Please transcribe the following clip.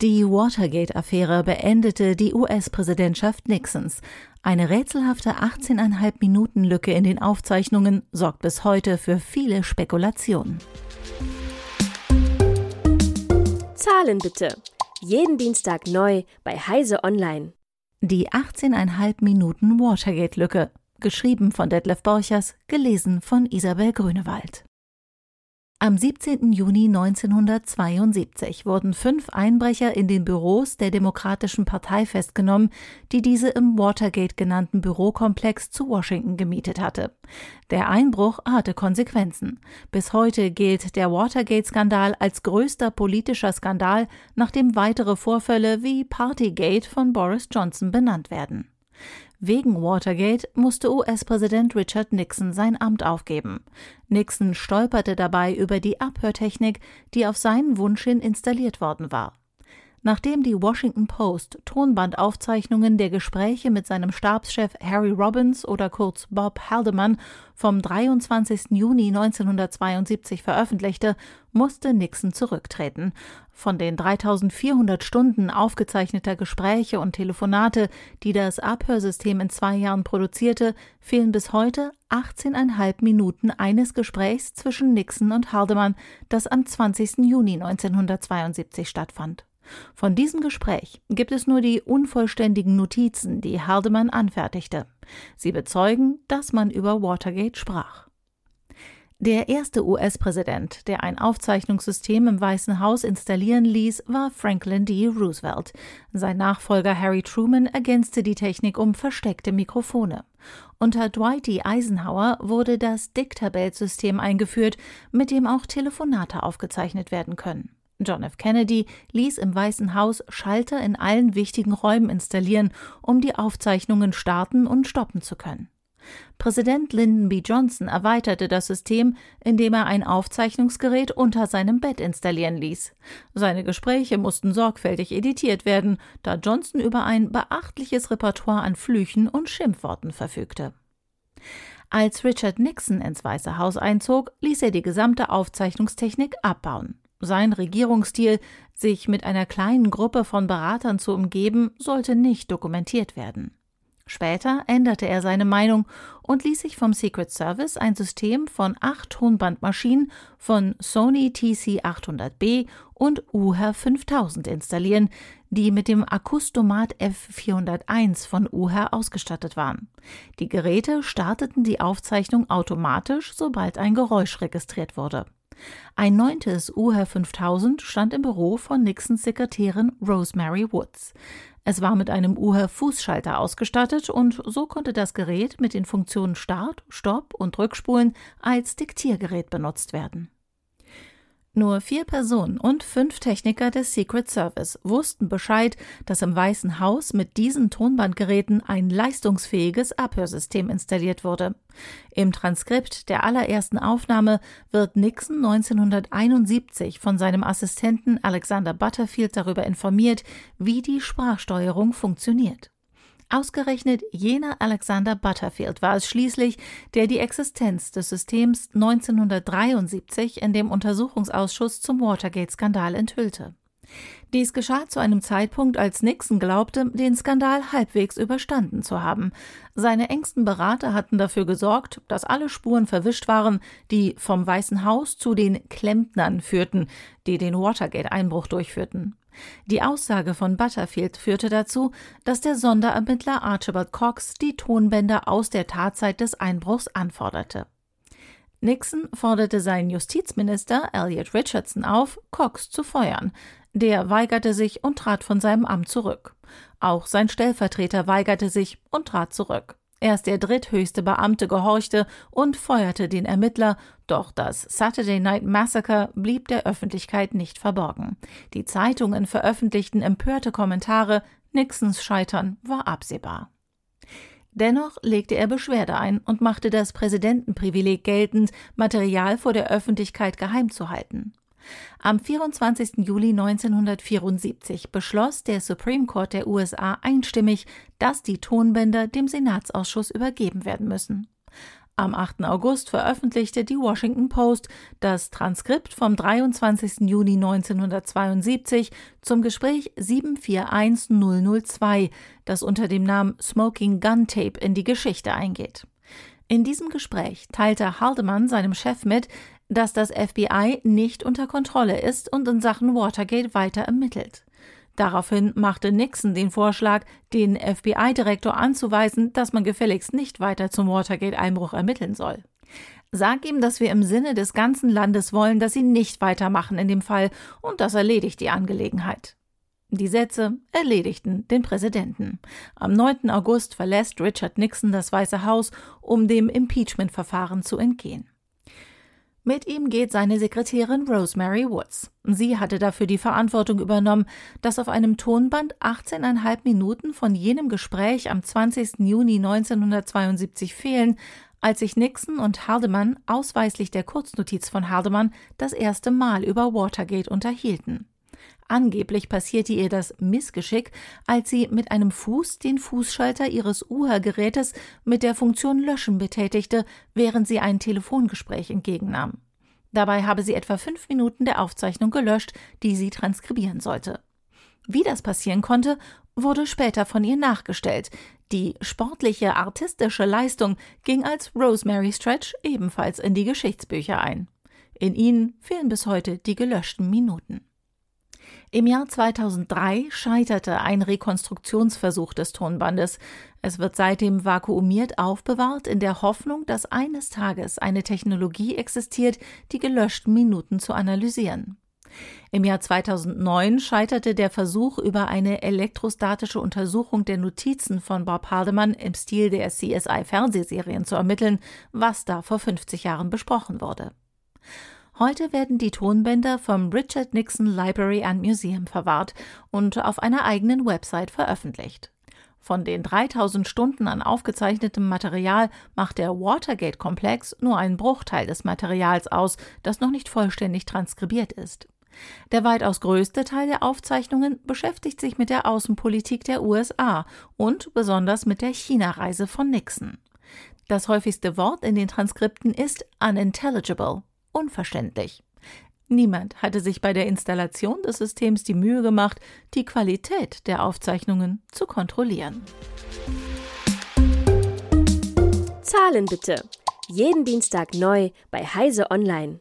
Die Watergate-Affäre beendete die US-Präsidentschaft Nixons. Eine rätselhafte 18,5 Minuten Lücke in den Aufzeichnungen sorgt bis heute für viele Spekulationen. Zahlen bitte. Jeden Dienstag neu bei Heise Online. Die 18,5 Minuten Watergate-Lücke. Geschrieben von Detlef Borchers, gelesen von Isabel Grünewald. Am 17. Juni 1972 wurden fünf Einbrecher in den Büros der Demokratischen Partei festgenommen, die diese im Watergate genannten Bürokomplex zu Washington gemietet hatte. Der Einbruch hatte Konsequenzen. Bis heute gilt der Watergate-Skandal als größter politischer Skandal, nachdem weitere Vorfälle wie Partygate von Boris Johnson benannt werden. Wegen Watergate musste US-Präsident Richard Nixon sein Amt aufgeben. Nixon stolperte dabei über die Abhörtechnik, die auf seinen Wunsch hin installiert worden war. Nachdem die Washington Post Tonbandaufzeichnungen der Gespräche mit seinem Stabschef Harry Robbins oder kurz Bob Haldeman vom 23. Juni 1972 veröffentlichte, musste Nixon zurücktreten. Von den 3400 Stunden aufgezeichneter Gespräche und Telefonate, die das Abhörsystem in zwei Jahren produzierte, fehlen bis heute 18,5 Minuten eines Gesprächs zwischen Nixon und Haldeman, das am 20. Juni 1972 stattfand. Von diesem Gespräch gibt es nur die unvollständigen Notizen, die Haldeman anfertigte. Sie bezeugen, dass man über Watergate sprach. Der erste US-Präsident, der ein Aufzeichnungssystem im Weißen Haus installieren ließ, war Franklin D. Roosevelt. Sein Nachfolger Harry Truman ergänzte die Technik um versteckte Mikrofone. Unter Dwight D. Eisenhower wurde das Diktabelt-System eingeführt, mit dem auch Telefonate aufgezeichnet werden können. John F. Kennedy ließ im Weißen Haus Schalter in allen wichtigen Räumen installieren, um die Aufzeichnungen starten und stoppen zu können. Präsident Lyndon B. Johnson erweiterte das System, indem er ein Aufzeichnungsgerät unter seinem Bett installieren ließ. Seine Gespräche mussten sorgfältig editiert werden, da Johnson über ein beachtliches Repertoire an Flüchen und Schimpfworten verfügte. Als Richard Nixon ins Weiße Haus einzog, ließ er die gesamte Aufzeichnungstechnik abbauen. Sein Regierungsstil, sich mit einer kleinen Gruppe von Beratern zu umgeben, sollte nicht dokumentiert werden. Später änderte er seine Meinung und ließ sich vom Secret Service ein System von acht Tonbandmaschinen von Sony TC800B und UHER 5000 installieren, die mit dem Akustomat F401 von UHER ausgestattet waren. Die Geräte starteten die Aufzeichnung automatisch, sobald ein Geräusch registriert wurde. Ein neuntes UHER 5000 stand im Büro von Nixons Sekretärin Rosemary Woods. Es war mit einem UHER-Fußschalter ausgestattet und so konnte das Gerät mit den Funktionen Start, Stopp und Rückspulen als Diktiergerät benutzt werden. Nur vier Personen und fünf Techniker des Secret Service wussten Bescheid, dass im Weißen Haus mit diesen Tonbandgeräten ein leistungsfähiges Abhörsystem installiert wurde. Im Transkript der allerersten Aufnahme wird Nixon 1971 von seinem Assistenten Alexander Butterfield darüber informiert, wie die Sprachsteuerung funktioniert. Ausgerechnet jener Alexander Butterfield war es schließlich, der die Existenz des Systems 1973 in dem Untersuchungsausschuss zum Watergate-Skandal enthüllte. Dies geschah zu einem Zeitpunkt, als Nixon glaubte, den Skandal halbwegs überstanden zu haben. Seine engsten Berater hatten dafür gesorgt, dass alle Spuren verwischt waren, die vom Weißen Haus zu den Klempnern führten, die den Watergate-Einbruch durchführten. Die Aussage von Butterfield führte dazu, dass der Sonderermittler Archibald Cox die Tonbänder aus der Tatzeit des Einbruchs anforderte. Nixon forderte seinen Justizminister Elliot Richardson auf, Cox zu feuern. Der weigerte sich und trat von seinem Amt zurück. Auch sein Stellvertreter weigerte sich und trat zurück. Erst der dritthöchste Beamte gehorchte und feuerte den Ermittler, doch das Saturday Night Massacre blieb der Öffentlichkeit nicht verborgen. Die Zeitungen veröffentlichten empörte Kommentare, Nixons Scheitern war absehbar. Dennoch legte er Beschwerde ein und machte das Präsidentenprivileg geltend, Material vor der Öffentlichkeit geheim zu halten. Am 24. Juli 1974 beschloss der Supreme Court der USA einstimmig, dass die Tonbänder dem Senatsausschuss übergeben werden müssen. Am 8. August veröffentlichte die Washington Post das Transkript vom 23. Juni 1972 zum Gespräch 741002, das unter dem Namen Smoking Gun Tape in die Geschichte eingeht. In diesem Gespräch teilte Haldeman seinem Chef mit, dass das FBI nicht unter Kontrolle ist und in Sachen Watergate weiter ermittelt. Daraufhin machte Nixon den Vorschlag, den FBI-Direktor anzuweisen, dass man gefälligst nicht weiter zum Watergate-Einbruch ermitteln soll. Sag ihm, dass wir im Sinne des ganzen Landes wollen, dass sie nicht weitermachen in dem Fall, und das erledigt die Angelegenheit. Die Sätze erledigten den Präsidenten. Am 9. August verlässt Richard Nixon das Weiße Haus, um dem Impeachment-Verfahren zu entgehen. Mit ihm geht seine Sekretärin Rosemary Woods. Sie hatte dafür die Verantwortung übernommen, dass auf einem Tonband 18,5 Minuten von jenem Gespräch am 20. Juni 1972 fehlen, als sich Nixon und Haldeman ausweislich der Kurznotiz von Haldeman das erste Mal über Watergate unterhielten. Angeblich passierte ihr das Missgeschick, als sie mit einem Fuß den Fußschalter ihres Uhrgerätes mit der Funktion Löschen betätigte, während sie ein Telefongespräch entgegennahm. Dabei habe sie etwa fünf Minuten der Aufzeichnung gelöscht, die sie transkribieren sollte. Wie das passieren konnte, wurde später von ihr nachgestellt. Die sportliche, artistische Leistung ging als Rosemary Stretch ebenfalls in die Geschichtsbücher ein. In ihnen fehlen bis heute die gelöschten Minuten. Im Jahr 2003 scheiterte ein Rekonstruktionsversuch des Tonbandes. Es wird seitdem vakuumiert aufbewahrt, in der Hoffnung, dass eines Tages eine Technologie existiert, die gelöschten Minuten zu analysieren. Im Jahr 2009 scheiterte der Versuch, über eine elektrostatische Untersuchung der Notizen von Bob Haldeman im Stil der CSI-Fernsehserien zu ermitteln, was da vor 50 Jahren besprochen wurde. Heute werden die Tonbänder vom Richard Nixon Library and Museum verwahrt und auf einer eigenen Website veröffentlicht. Von den 3000 Stunden an aufgezeichnetem Material macht der Watergate-Komplex nur einen Bruchteil des Materials aus, das noch nicht vollständig transkribiert ist. Der weitaus größte Teil der Aufzeichnungen beschäftigt sich mit der Außenpolitik der USA und besonders mit der China-Reise von Nixon. Das häufigste Wort in den Transkripten ist unintelligible, unverständlich. Niemand hatte sich bei der Installation des Systems die Mühe gemacht, die Qualität der Aufzeichnungen zu kontrollieren. Zahlen bitte. Jeden Dienstag neu bei Heise Online.